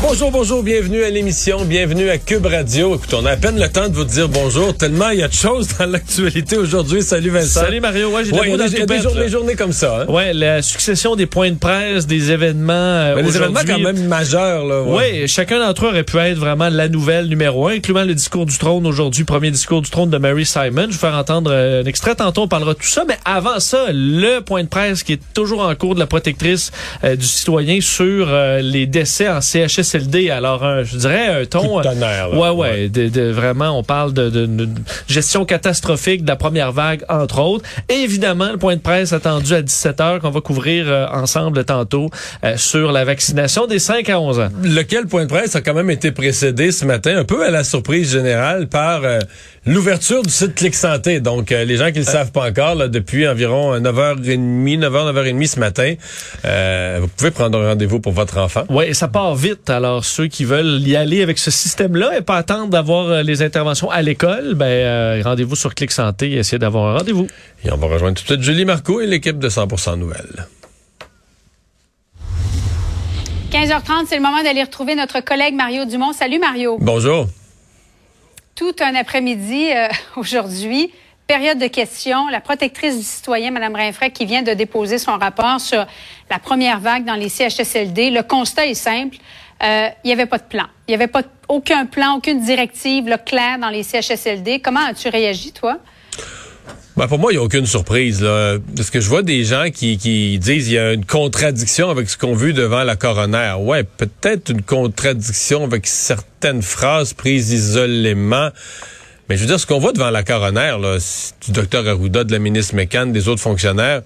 Bonjour, bonjour, bienvenue à l'émission, bienvenue à Cube Radio. Écoute, on a à peine le temps de vous dire bonjour, tellement il y a de choses dans l'actualité aujourd'hui. Salut Vincent. Salut Mario, ouais, j'ai Ouais, des, des, a des journées, des journées comme ça. Hein? Ouais, la succession des points de presse, des événements. euh, Mais des événements quand même majeurs. Là, ouais. Ouais, chacun d'entre eux aurait pu être vraiment la nouvelle numéro un, incluant le discours du trône aujourd'hui, premier discours du trône de Mary Simon. Je vais vous faire entendre euh, un extrait tantôt, on parlera de tout ça. Mais avant ça, le point de presse qui est toujours en cours de la protectrice euh, du citoyen sur euh, les décès en CHSLD. Alors, un, je dirais un ton... De tonnerre, là. ouais, ouais, de, de- vraiment, on parle de, gestion catastrophique de la première vague, entre autres. Et évidemment, le point de presse attendu à 17h qu'on va couvrir euh, ensemble tantôt euh, sur la vaccination des 5 à 11 ans. Lequel point de presse a quand même été précédé ce matin, un peu à la surprise générale, par euh, l'ouverture du site Clic Santé. Donc, euh, les gens qui ne le savent pas encore, là, depuis environ euh, 9h30, 9h, 9h30 ce matin, euh, vous pouvez prendre un rendez-vous pour votre enfant. Ouais, et ça part vite. Alors ceux qui veulent y aller avec ce système-là et pas attendre d'avoir euh, les interventions à l'école, ben euh, rendez-vous sur Clic Santé et essayez d'avoir un rendez-vous. Et on va rejoindre tout de suite Julie Marco et l'équipe de 100% Nouvelles. 15h30, c'est le moment d'aller retrouver notre collègue Mario Dumont. Salut Mario. Bonjour. Tout un après-midi euh, aujourd'hui, période de questions. La protectrice du citoyen, Mme Rinfray, qui vient de déposer son rapport sur la première vague dans les CHSLD. Le constat est simple. Euh, Il n'y avait pas de plan. Il n'y avait pas aucun plan, aucune directive là, claire dans les CHSLD. Comment as-tu réagi, toi? Ben, pour moi, il n'y a aucune surprise. Là. Parce que je vois des gens qui, qui disent qu'il y a une contradiction avec ce qu'on vu devant la coroner. Ouais, peut-être une contradiction avec certaines phrases prises isolément. Mais je veux dire, ce qu'on voit devant la coroner, là, du docteur Arruda, de la ministre McCann, des autres fonctionnaires,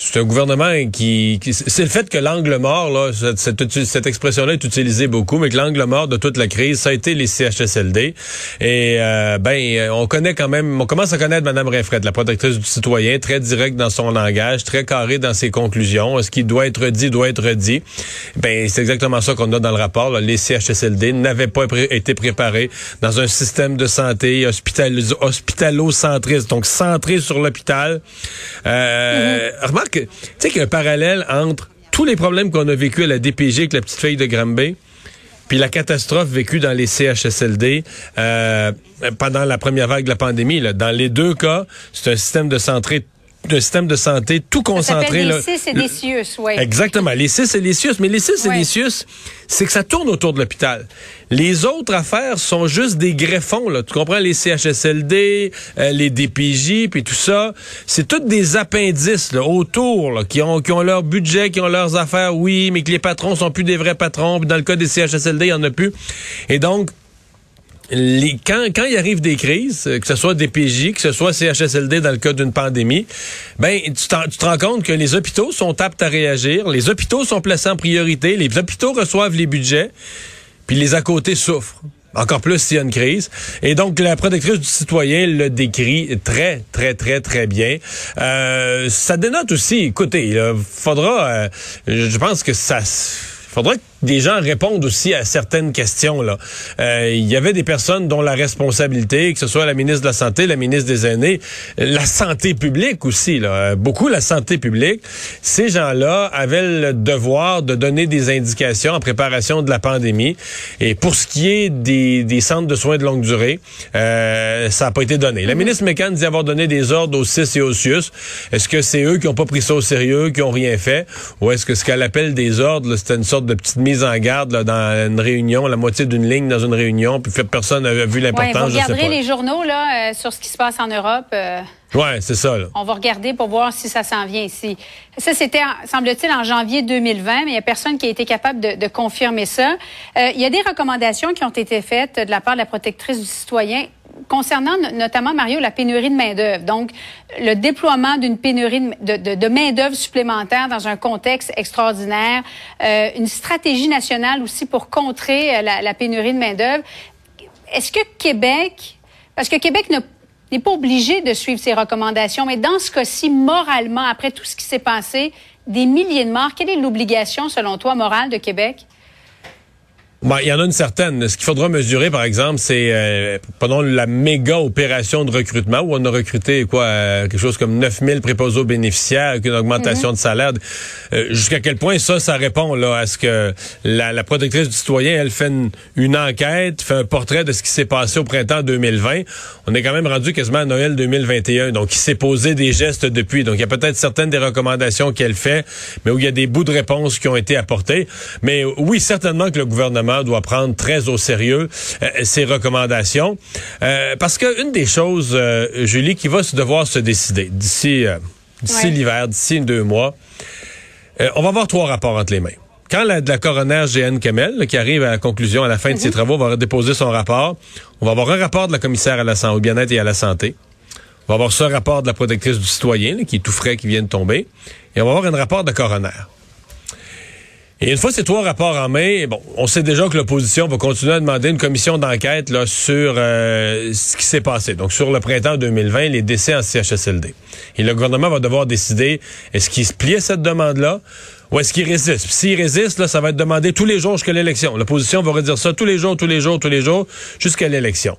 c'est un gouvernement qui, qui- c'est le fait que l'angle mort là cette, cette, cette expression-là est utilisée beaucoup mais que l'angle mort de toute la crise ça a été les CHSLD et euh, ben on connaît quand même on commence à connaître madame Rinfret la protectrice du citoyen très directe dans son langage très carré dans ses conclusions. Ce qui doit être dit doit être dit. Ben c'est exactement ça qu'on a dans le rapport là. les CHSLD n'avaient pas pré- été préparés dans un système de santé hospitalo- hospitalo-centriste donc centré sur l'hôpital. Euh, remarque sais qu'il y a un parallèle entre tous les problèmes qu'on a vécu à la DPG avec la petite fille de Granby, puis la catastrophe vécue dans les CHSLD euh, pendant la première vague de la pandémie. Dans les deux cas, c'est un système de santé, un système de santé tout Ça concentré. là. les CIS et Le- des CIUS, oui. Exactement. Les CIS et les CIUS. Mais les CIS et les CIUS, c'est que ça tourne autour de l'hôpital. Les autres affaires sont juste des greffons. Là. Tu comprends? Les CHSLD, euh, les DPJ, puis tout ça. C'est toutes des appendices là, autour là, qui, ont, qui ont leur budget, qui ont leurs affaires, oui, mais que les patrons sont plus des vrais patrons. Puis dans le cas des CHSLD, il y en a plus. Et donc, les, quand, quand il arrive des crises, euh, que ce soit des PJ, que ce soit CHSLD dans le cas d'une pandémie, ben tu, tu te rends compte que les hôpitaux sont aptes à réagir, les hôpitaux sont placés en priorité, les hôpitaux reçoivent les budgets, puis les à côté souffrent. Encore plus s'il y a une crise. Et donc, la protectrice du citoyen le décrit très, très, très, très bien. Euh, ça dénote aussi, écoutez, il faudra, euh, je pense que ça... faudra que des gens répondent aussi à certaines questions. Là, Euh, il y avait des personnes dont la responsabilité, que ce soit la ministre de la Santé, la ministre des Aînés, la santé publique aussi, là, euh, beaucoup la santé publique. Ces gens-là avaient le devoir de donner des indications en préparation de la pandémie. Et pour ce qui est des, des centres de soins de longue durée, euh, ça n'a pas été donné. La ministre McCann dit avoir donné des ordres aux CIS et aux CIUS. Est-ce que c'est eux qui n'ont pas pris ça au sérieux, qui n'ont rien fait, ou est-ce que ce qu'elle appelle des ordres, c'était une sorte de petite mise en garde là, dans une réunion, la moitié d'une ligne dans une réunion, puis personne n'avait vu Ouais, l'importance, vous je sais regarderez pas. les journaux là, euh, sur ce qui se passe en Europe. euh, Ouais, c'est ça. Là. On va regarder pour voir si ça s'en vient ici. Ça, c'était, semble-t-il, en janvier 2020, mais il n'y a personne qui a été capable de, de confirmer ça. Euh, il y a des recommandations qui ont été faites de la part de la protectrice du citoyen concernant no- notamment, Mario, la pénurie de main-d'œuvre. Donc, le déploiement d'une pénurie de, main-d'œuvre supplémentaire dans un contexte extraordinaire, euh, une stratégie nationale aussi pour contrer euh, la, pénurie de main-d'œuvre. Est-ce que Québec, parce que Québec n'est pas obligé de suivre ces recommandations. Mais dans ce cas-ci, moralement, après tout ce qui s'est passé, des milliers de morts, quelle est l'obligation, selon toi, morale de Québec? Bon, il y en a une certaine. Ce qu'il faudra mesurer, par exemple, c'est euh, pendant la méga opération de recrutement où on a recruté quoi euh, quelque chose comme 9000 préposés bénéficiaires avec une augmentation mhm. de salaire. Euh, jusqu'à quel point ça, ça répond là à ce que la, la protectrice du citoyen, elle fait une, enquête, fait un portrait de ce qui s'est passé au printemps 2020. On est quand même rendu quasiment à Noël 2021, donc il s'est posé des gestes depuis. Donc il y a peut-être certaines des recommandations qu'elle fait, mais où il y a des bouts de réponse qui ont été apportés. Mais oui, certainement que le gouvernement doit prendre très au sérieux euh, ces recommandations. Euh, parce que une des choses, euh, Julie, qui va se devoir se décider d'ici d'ici l'hiver, d'ici deux mois, on va avoir trois rapports entre les mains. Quand la, la coroner GN Kemel, qui arrive à la conclusion à la fin de ses mhm. travaux, va déposer son rapport, on va avoir un rapport de la commissaire à la santé, au bien-être et à la santé. On va avoir ce rapport de la protectrice du citoyen, qui est tout frais, qui vient de tomber. Et on va avoir un rapport de la coroner. Et une fois ces trois rapports en main, bon, on sait déjà que l'opposition va continuer à demander une commission d'enquête là sur euh, ce qui s'est passé. Donc sur le printemps 2020, les décès en CHSLD. Et le gouvernement va devoir décider est-ce qu'il se plie à cette demande-là ou est-ce qu'il résiste? S'il résiste, là, ça va être demandé tous les jours jusqu'à l'élection. L'opposition va redire ça tous les jours, tous les jours, tous les jours, jusqu'à l'élection.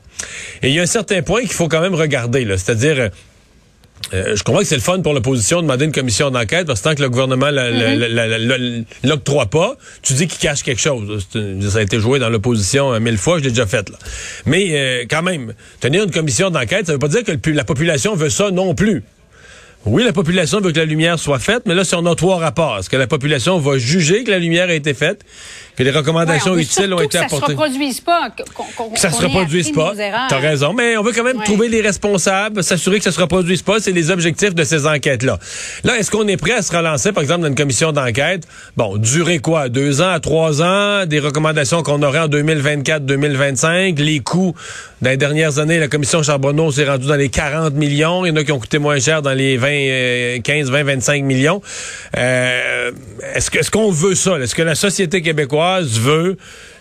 Et il y a un certain point qu'il faut quand même regarder, là, c'est-à-dire euh, je comprends que c'est le fun pour l'opposition de demander une commission d'enquête parce que tant que le gouvernement mm-hmm. l'octroie pas, tu dis qu'il cache quelque chose. Ça a été joué dans l'opposition euh, mille fois, je l'ai déjà fait. Là. Mais euh, quand même, tenir une commission d'enquête, ça veut pas dire que la population veut ça non plus. Oui, la population veut que la lumière soit faite, mais là, si on a trois rapports, est-ce que la population va juger que la lumière a été faite, que les recommandations utiles ont été apportées? Que ça se reproduise pas. que ça se reproduise pas. T'as raison, mais on veut quand même trouver les responsables, s'assurer que ça se reproduise pas. C'est les objectifs de ces enquêtes-là. Là, est-ce qu'on est prêt à se relancer, par exemple, dans une commission d'enquête? Bon, durer quoi? Deux ans à trois ans? Des recommandations qu'on aurait en 2024, 2025? Les coûts? Dans les dernières années, la commission Charbonneau s'est rendue dans les 40 millions. Il y en a qui ont coûté moins cher dans les 20, 15, 20, 25 millions. Euh, est-ce qu'on veut ça? Est-ce que la société québécoise veut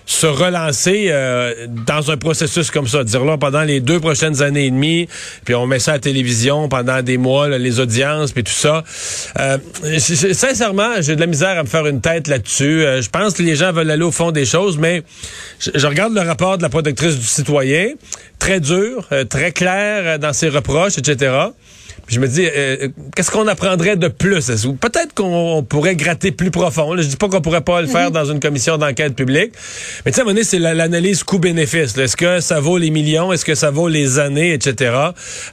se relancer euh, dans un processus comme ça, dire là pendant les deux prochaines années et demie, puis on met ça à la télévision pendant des mois, les audiences, puis tout ça. Euh, sincèrement, j'ai de la misère à me faire une tête là-dessus. Euh, je pense que les gens veulent aller au fond des choses, mais je, regarde le rapport de la protectrice du citoyen, très dur, très clair dans ses reproches, etc je me dis, euh, euh, qu'est-ce qu'on apprendrait de plus? Peut-être qu'on pourrait gratter plus profond. Je dis pas qu'on pourrait pas le faire mhm. dans une commission d'enquête publique. Mais tu sais, à un moment donné, c'est l'analyse coût-bénéfice. Est-ce que ça vaut les millions? Est-ce que ça vaut les années, etc.?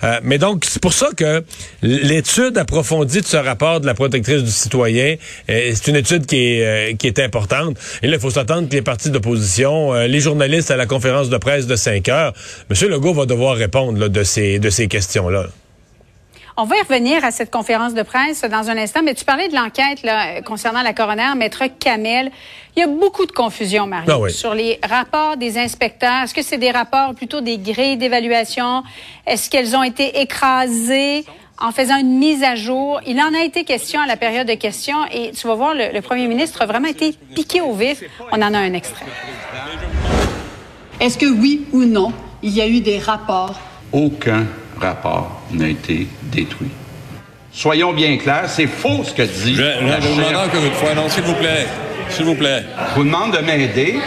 Euh, mais donc, c'est pour ça que l'étude approfondie de ce rapport de la protectrice du citoyen, c'est une étude qui est, qui est importante. Et là, il faut s'attendre que les partis d'opposition, les journalistes à la conférence de presse de 5 heures, M. Legault va devoir répondre de ces, de ces questions-là. On va y revenir à cette conférence de presse dans un instant, mais tu parlais de l'enquête concernant la coroner, maître Kamel. Il y a beaucoup de confusion, Marie, ah sur les rapports des inspecteurs. Est-ce que c'est des rapports plutôt des grilles d'évaluation? Est-ce qu'elles ont été écrasées? en faisant une mise à jour. Il en a été question à la période de questions et tu vas voir, le, le premier ministre a vraiment été piqué au vif. On en a un extrait. Est-ce que oui ou non, il y a eu des rapports? Aucun rapport n'a été détruit. Soyons bien clairs, c'est faux ce que dit. Je, je vous demande encore une fois, non, s'il vous plaît. S'il vous plaît. Je vous demande de m'aider.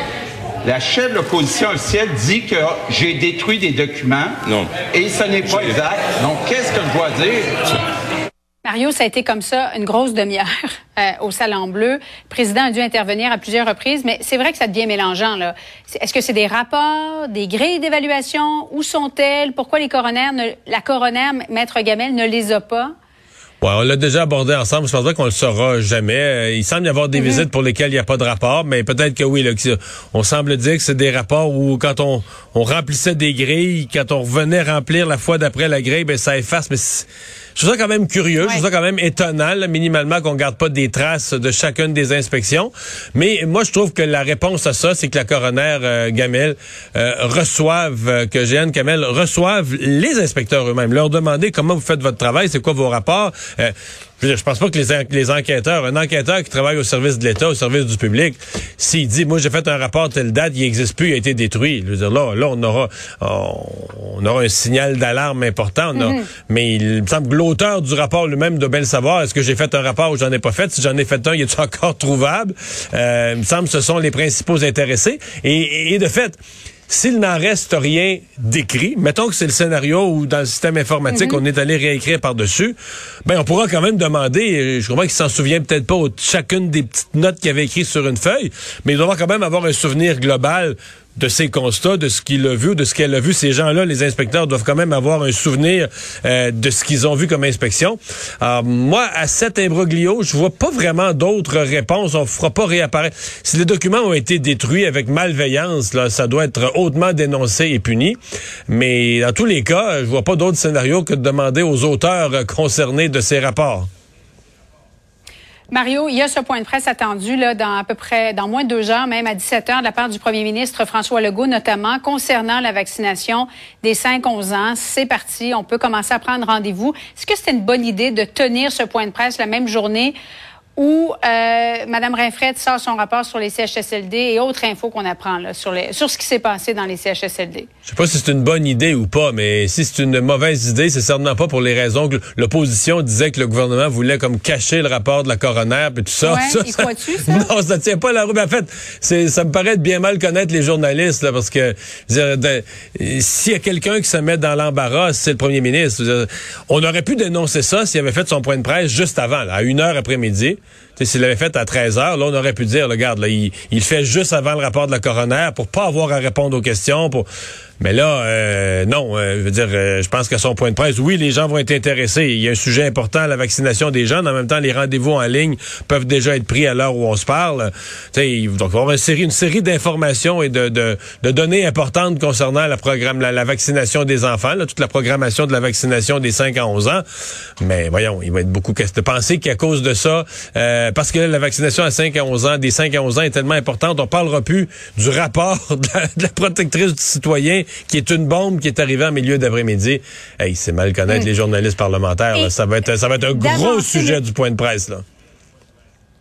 La chef de l'opposition officielle dit que j'ai détruit des documents. Non. Et ce n'est pas exact. Donc, qu'est-ce que je dois dire? Mario, ça a été comme ça une grosse demi-heure euh, au Salon Bleu. Le président a dû intervenir à plusieurs reprises, mais c'est vrai que ça devient mélangeant. Là. Est-ce que c'est des rapports, des grilles d'évaluation? Où sont-elles? Pourquoi les coronaires, la coroner, Maître Gamel, ne les a pas? Ouais, on l'a déjà abordé ensemble. Je pense pas qu'on le saura jamais. Euh, il semble y avoir des mhm. visites pour lesquelles il n'y a pas de rapport, mais peut-être que oui. Là, on semble dire que c'est des rapports où quand on, on remplissait des grilles, quand on revenait remplir la fois d'après la grille, ben ça efface. Mais je trouve ça quand même curieux, je trouve ça quand même étonnant, minimalement, qu'on garde pas des traces de chacune des inspections. Mais moi, je trouve que la réponse à ça, c'est que la coroner euh, Gamel euh, reçoive, euh, que Jeanne Kamel reçoive les inspecteurs eux-mêmes, leur demander comment vous faites votre travail, c'est quoi vos rapports, Euh, je je pense pas que les, en- les enquêteurs, un enquêteur qui travaille au service de l'État, au service du public, s'il dit, moi j'ai fait un rapport telle date, il n'existe plus, il a été détruit. Je veux dire, là, là on aura, on, on aura un signal d'alarme important. a- Mais il me semble que l'auteur du rapport lui-même doit bien le savoir. Est-ce que j'ai fait un rapport ou j'en ai pas fait? Si j'en ai fait un, il est encore trouvable? Euh, il me semble que ce sont les principaux intéressés. Et, et de fait, s'il n'en reste rien d'écrit, mettons que c'est le scénario où dans le système informatique on est allé réécrire par-dessus, ben on pourra quand même demander, je comprends qu'il s'en souvient peut-être pas de chacune des petites notes qu'il avait écrites sur une feuille, mais il doit quand même avoir un souvenir global de ses constats, de ce qu'il a vu, de ce qu'elle a vu. Ces gens-là, les inspecteurs, doivent quand même avoir un souvenir euh, de ce qu'ils ont vu comme inspection. Alors, moi, à cet imbroglio, je vois pas vraiment d'autres réponses. On fera pas réapparaître. Si les documents ont été détruits avec malveillance, là, ça doit être hautement dénoncé et puni. Mais dans tous les cas, je vois pas d'autre scénario que de demander aux auteurs euh, concernés de ces rapports. Mario, il y a ce point de presse attendu là, dans à peu près dans moins de deux heures, même à 17 heures, de la part du premier ministre François Legault, notamment concernant la vaccination des 5-11 ans. C'est parti, on peut commencer à prendre rendez-vous. Est-ce que c'était une bonne idée de tenir ce point de presse la même journée où euh, Mme Rinfred sort son rapport sur les CHSLD et autres infos qu'on apprend là, sur, les, sur ce qui s'est passé dans les CHSLD? Je sais pas si c'est une bonne idée ou pas, mais si c'est une mauvaise idée, c'est certainement pas pour les raisons que l'opposition disait que le gouvernement voulait comme cacher le rapport de la coroner et tout ça. Ouais, ça? Non, ça tient pas la roue. Mais en fait, ça me paraît de bien mal connaître les journalistes, là, parce que s'il y a quelqu'un qui se met dans l'embarras, c'est le premier ministre. Dire, on aurait pu dénoncer ça s'il avait fait son point de presse juste avant, là, à une heure après-midi. S'il l'avait fait à 13 heures, là, on aurait pu dire, regarde, là, il, il fait juste avant le rapport de la coroner pour pas avoir à répondre aux questions. Pour... Mais là, euh, non, euh, je veux dire, euh, je pense qu'à son point de presse, oui, les gens vont être intéressés. Il y a un sujet important, la vaccination des jeunes. En même temps, les rendez-vous en ligne peuvent déjà être pris à l'heure où on se parle. Tu sais, il- donc, va avoir une série, une série d'informations et de, de, de données importantes concernant la, programme, la, la vaccination des enfants, là, toute la programmation de la vaccination des 5 à 11 ans. Mais voyons, il va être beaucoup question de penser qu'à cause de ça, euh, parce que la vaccination à 5 à 11 ans, des 5 à 11 ans est tellement importante, on parlera plus du rapport de la, de la protectrice du citoyen qui est une bombe qui est arrivée en milieu d'après-midi. Hey, c'est mal connaître les journalistes parlementaires. là. Ça va être, ça va être un gros sujet le- du point de presse. Là.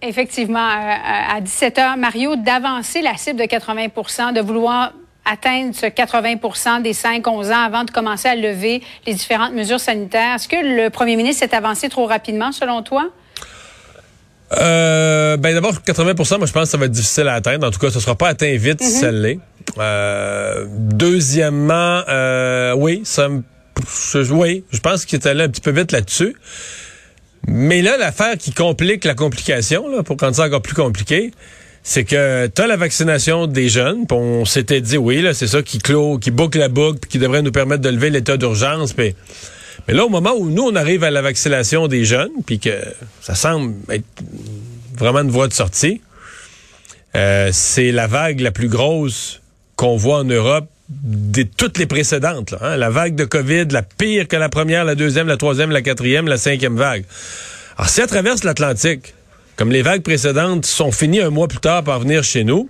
Effectivement, euh, à 17 heures, Mario, d'avancer la cible de 80% de vouloir atteindre ce 80% des 5-11 ans avant de commencer à lever les différentes mesures sanitaires. Est-ce que le premier ministre s'est avancé trop rapidement, selon toi? Euh, ben d'abord 80% moi je pense que ça va être difficile à atteindre. En tout cas, ça sera pas atteint vite si ça l'est. Euh, deuxièmement, euh, oui, ça me, oui, je pense qu'il est allé un petit peu vite là-dessus. Mais là, l'affaire qui complique la complication, là, pour rendre ça encore plus compliqué, c'est que tu as la vaccination des jeunes, puis on s'était dit oui, là, c'est ça qui clôt, qui boucle la boucle, puis qui devrait nous permettre de lever l'état d'urgence, puis mais là, au moment où nous, on arrive à la vaccination des jeunes, puis que ça semble être vraiment une voie de sortie, euh, c'est la vague la plus grosse qu'on voit en Europe de toutes les précédentes. là, hein. La vague de COVID, la pire que la première, la deuxième, la troisième, la quatrième, la cinquième vague. Alors, si elle traverse l'Atlantique, comme les vagues précédentes sont finies un mois plus tard par venir chez nous,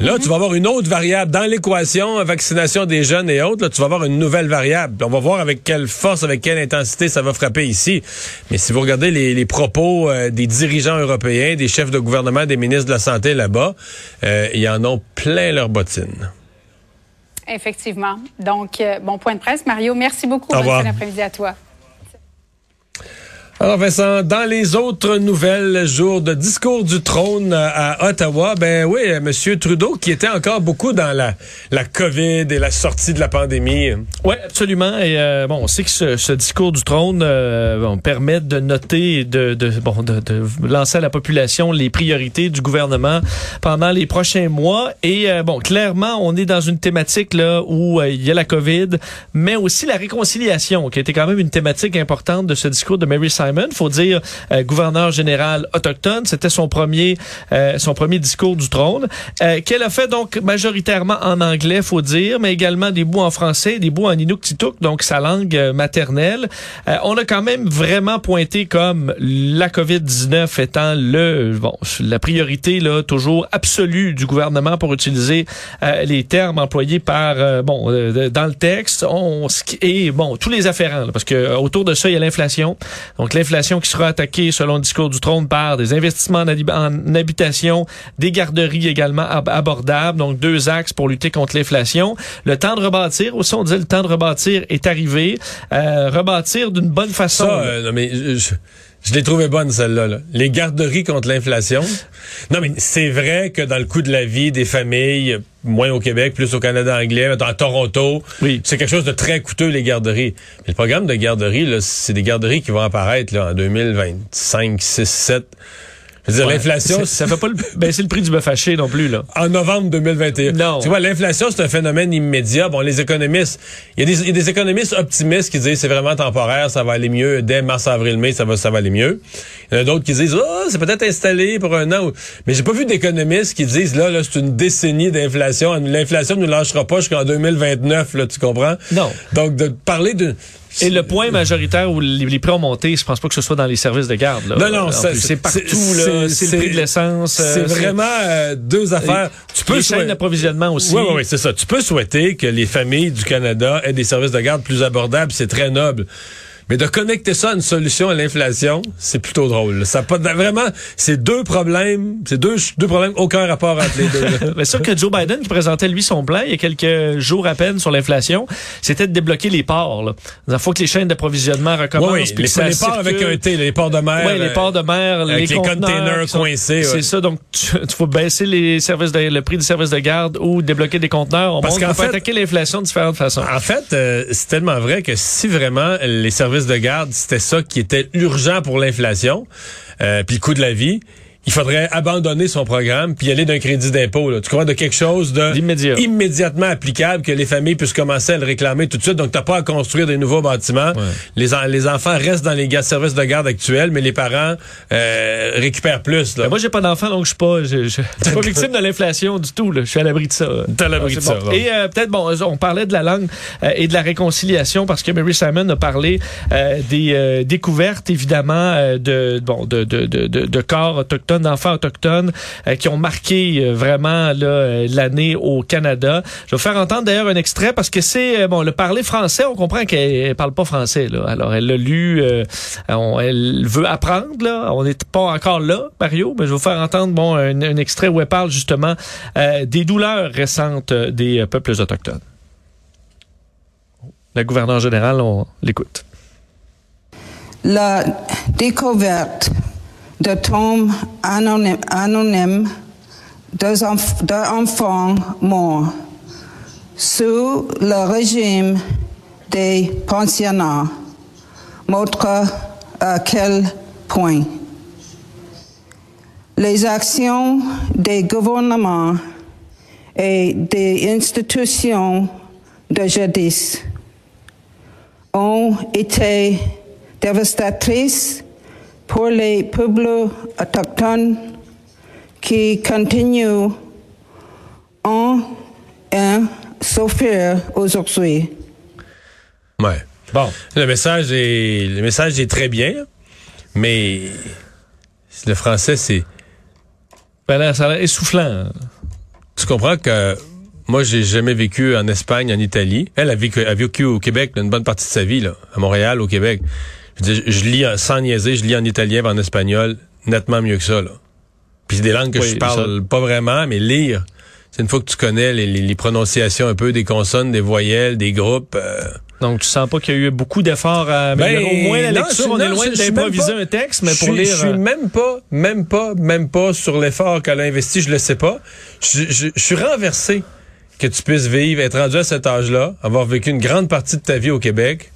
Là, tu vas avoir une autre variable dans l'équation, vaccination des jeunes et autres. Là, tu vas avoir une nouvelle variable. On va voir avec quelle force, avec quelle intensité ça va frapper ici. Mais si vous regardez les, les propos euh, des dirigeants européens, des chefs de gouvernement, des ministres de la santé là-bas, euh, ils en ont plein leurs bottines. Effectivement. Donc, euh, bon point de presse. Mario, merci beaucoup. Au revoir. fin d'après-midi à toi. Alors Vincent, dans les autres nouvelles, jour de discours du trône à Ottawa, ben oui, Monsieur Trudeau qui était encore beaucoup dans la, la COVID et la sortie de la pandémie. Oui, absolument. Et euh, bon, on sait que ce, discours du trône euh, permet de noter de, de, bon, de, de lancer à la population les priorités du gouvernement pendant les prochains mois. Et euh, bon, clairement, on est dans une thématique là où euh, il y a la COVID, mais aussi la réconciliation, qui été quand même une thématique importante de ce discours de Mary Simon. Faut dire, euh, gouverneur général autochtone, c'était son premier, euh, son premier discours du trône, euh, qu'elle a fait donc majoritairement en anglais, faut dire, mais également des bouts en français, des bouts en inuktitut, donc sa langue euh, maternelle. Euh, on a quand même vraiment pointé comme la COVID-19 étant le, bon, la priorité là toujours absolue du gouvernement pour utiliser les termes employés par, bon, dans le texte, on, et bon, tous les afférents, là, parce que autour de ça il y a l'inflation, donc L'inflation qui sera attaquée, selon le discours du trône, par des investissements en, hab- en habitation, des garderies également ab- abordables. Donc, deux axes pour lutter contre l'inflation. Le temps de rebâtir, aussi, on dit le temps de rebâtir est arrivé. Euh, rebâtir d'une bonne façon. Ça, euh, non, mais je, je- l'ai trouvé bonne, celle-là. là. Les garderies contre l'inflation. Non, mais c'est vrai que dans le coût de la vie des familles, moins au Québec, plus au Canada anglais, mettons, à Toronto, Oui. c'est quelque chose de très coûteux, les garderies. Mais le programme de garderie, là, c'est des garderies qui vont apparaître là, en 2025, 6, 7. Je veux dire, Ouais. l'inflation, ça fait pas le, baisser le prix du bœuf haché non plus, là. en novembre 2021. Non. Tu vois, l'inflation, c'est un phénomène immédiat. Bon, les économistes, il y, a des- il y a des économistes optimistes qui disent c'est vraiment temporaire, ça va aller mieux. Dès mars, avril, mai, ça va, ça va aller mieux. Il y en a d'autres qui disent, oh, c'est peut-être installé pour un an. Mais j'ai pas vu d'économistes qui disent, là, là, c'est une décennie d'inflation. L'inflation ne lâchera pas jusqu'en 2029, là, tu comprends? Non. Donc, de parler de... Et le point majoritaire où les, les prix ont monté, je pense pas que ce soit dans les services de garde. Là. Non, non, c'est partout. c'est- c'est- C'est le prix de l'essence. C'est euh, vraiment euh, deux affaires. Tu peux les chaînes d'approvisionnement aussi. Oui, oui, oui, c'est ça. Tu peux souhaiter que les familles du Canada aient des services de garde plus abordables, c'est très noble. Mais de connecter ça à une solution à l'inflation, c'est plutôt drôle. Ça pas vraiment, c'est deux problèmes, c'est deux, deux problèmes, aucun rapport entre les deux. Mais sûr que Joe Biden, qui présentait lui son plan il y a quelques jours à peine sur l'inflation, c'était de débloquer les ports. Là. Il faut que les chaînes d'approvisionnement recommencent. Oui, oui, les, les ports avec un T, les ports de mer. Oui, les ports de mer, avec les conteneurs containers coincés, ouais. C'est ça, donc tu, tu faut baisser les services de, le prix des services de garde ou débloquer des conteneurs. On Parce qu'on peut fait- attaquer l'inflation de différentes façons. En fait, euh, c'est tellement vrai que si vraiment les services de garde, c'était ça qui était urgent pour l'inflation, euh, puis le coût de la vie, il faudrait abandonner son programme puis aller d'un crédit d'impôt. là. Tu crois de quelque chose de immédiatement applicable que les familles puissent commencer à le réclamer tout de suite? Donc, t'as pas à construire des nouveaux bâtiments. Les, en- les enfants restent dans les services de garde actuels, mais les parents euh, récupèrent plus. Là. Moi, j'ai pas d'enfant, donc je suis pas, je, je, je suis pas victime de l'inflation du tout. Là. Je suis à l'abri de ça. T'es à l'abri de ça, bon. Et euh, peut-être, bon, on parlait de la langue euh, et de la réconciliation parce que Mary Simon a parlé euh, des euh, découvertes, évidemment, euh, de, bon, de, de, de, de, de corps autochtones, d'enfants autochtones euh, qui ont marqué euh, vraiment euh, l'année au Canada. Je vais vous faire entendre d'ailleurs un extrait parce que c'est, bon, le parler français, on comprend qu'elle parle pas français. Alors, elle l'a lu, elle veut apprendre. On n'est pas encore là, Mario, mais je vais vous faire entendre bon, un, extrait où elle parle justement des douleurs récentes des peuples autochtones. Le gouverneur général, on l'écoute. La découverte de tombes anonymes, anonymes morts sous le régime des pensionnats. Montre à quel point. Les actions des gouvernements et des institutions de jadis ont été dévastatrices pour les peuples autochtones qui continuent en à souffrir aujourd'hui. Ouais. Bon. Le message est le message est très bien, mais le français c'est Ben ça a l'air essoufflant. tu comprends que moi j'ai jamais vécu en Espagne, en Italie. Elle a vécu, a vécu au Québec une bonne partie de sa vie là, à Montréal, au Québec. Je, dire, je lis en- sans niaiser, je lis en italien et en espagnol nettement mieux que ça là. Puis c'est des langues que Oui, je parle pas vraiment, mais lire, c'est une fois que tu connais les, les- les prononciations un peu des consonnes, des voyelles, des groupes. euh, Donc, tu sens pas qu'il y a eu beaucoup d'efforts à. Ben, Au moins, la lecture, on est loin d'improviser un texte, mais pour lire... Je suis euh, même pas, même pas, même pas sur l'effort qu'elle a investi, je le sais pas. Je, je- je suis renversé que tu puisses vivre, être rendu à cet âge-là, avoir vécu une grande partie de ta vie au Québec.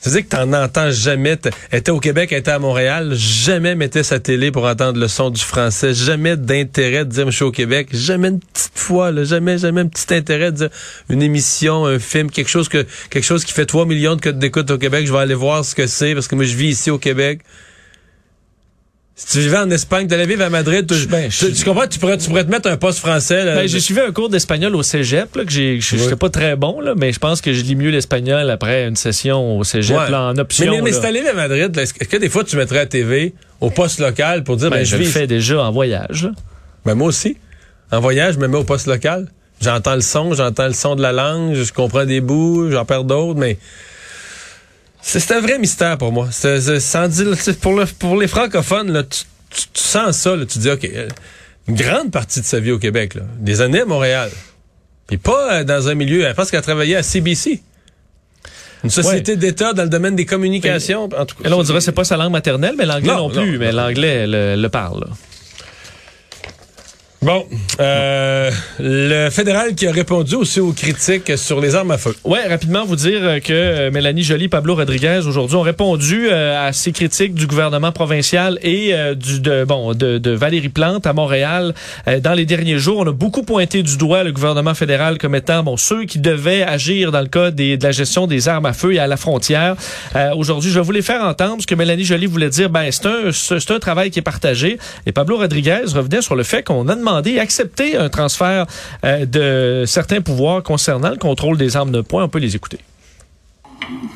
C'est-à-dire que t'en entends jamais. Était au Québec, était à Montréal, jamais mettait sa télé pour entendre le son du français, jamais d'intérêt de dire je suis au Québec, jamais une petite fois, là, jamais, jamais un petit intérêt de dire une émission, un film, quelque chose que quelque chose qui fait 3 millions de codes d'écoute au Québec, je vais aller voir ce que c'est parce que moi je vis ici au Québec. Si tu vivais en Espagne, tu allais vivre à Madrid, tu, Ben, je- tu- tu comprends, tu pourrais, tu pourrais te mettre un poste français. Là, Ben, j'ai suivi un cours d'espagnol au cégep, là, que j'ai, j'étais pas très bon, là, mais je pense que je lis mieux l'espagnol après une session au cégep, Ouais. là, en option. Mais, mais, mais là. si t'allais à Madrid, là, est-ce que des fois tu mettrais à TV au poste local pour dire Ben, ben, je je le fais déjà en voyage. Ben moi aussi. En voyage, je me mets au poste local. J'entends le son, j'entends le son de la langue, je comprends des bouts, j'en perds d'autres, mais C'est un vrai mystère pour moi. Sans dire- pour, le- pour les francophones, là, tu, tu- tu sens ça, là, tu dis, OK, euh, une grande partie de sa vie au Québec, là, des années à Montréal. Puis pas euh, dans un milieu, je pense qu'elle a travaillé à CBC. Une société d'État dans le domaine des communications. En tout cas, Et là, on dirait que c'est pas sa langue maternelle, mais l'anglais non, Non, plus. non, mais l'anglais le, le parle. là. Bon, euh, le fédéral qui a répondu aussi aux critiques sur les armes à feu. Ouais, rapidement vous dire euh, que euh, Mélanie Joly, Pablo Rodriguez aujourd'hui ont répondu euh, à ces critiques du gouvernement provincial et du de bon de, de Valérie Plante à Montréal dans les derniers jours. On a beaucoup pointé du doigt le gouvernement fédéral comme étant bon ceux qui devaient agir dans le cas des, de la gestion des armes à feu et à la frontière. Euh, aujourd'hui, je les faire entendre ce que Mélanie Joly voulait dire. Ben c'est un c'est un travail qui est partagé. Et Pablo Rodriguez revenait sur le fait qu'on a demandé et accepté un transfert euh, de certains pouvoirs concernant le contrôle des armes de poing. On peut les écouter.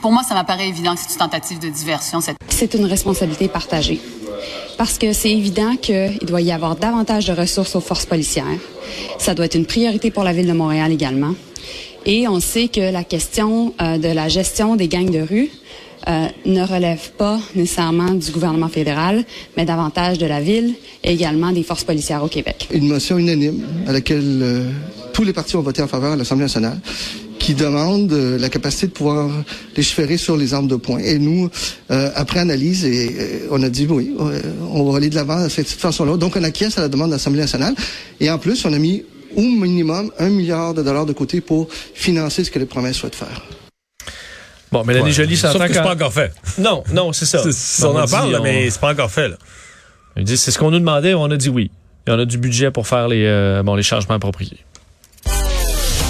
Pour moi, ça m'apparaît évident que c'est une tentative de diversion. Cette... C'est une responsabilité partagée. Parce que c'est évident qu'il doit y avoir davantage de ressources aux forces policières. Ça doit être une priorité pour la Ville de Montréal également. Et on sait que la question euh, de la gestion des gangs de rue euh, ne relève pas nécessairement du gouvernement fédéral, mais davantage de la Ville et également des forces policières au Québec. Une motion unanime à laquelle euh, tous les partis ont voté en faveur à l'Assemblée nationale qui demande euh, la capacité de pouvoir légiférer sur les armes de poing. Et nous, euh, après analyse, on a dit oui, on va aller de l'avant de cette façon-là. Donc, on acquiesce à la demande de l'Assemblée nationale. Et en plus, on a mis au minimum un milliard de dollars de côté pour financer ce que les promesses souhaitent faire. Bon, Mélanie Ouais. Sauf s'entend que c'est quand... pas encore fait. Non, non, c'est ça. On en dit, parle, on- mais c'est pas encore fait. Là. Il dit, c'est ce qu'on nous demandait, on a dit oui. Et on a du budget pour faire les, euh, bon, les changements appropriés.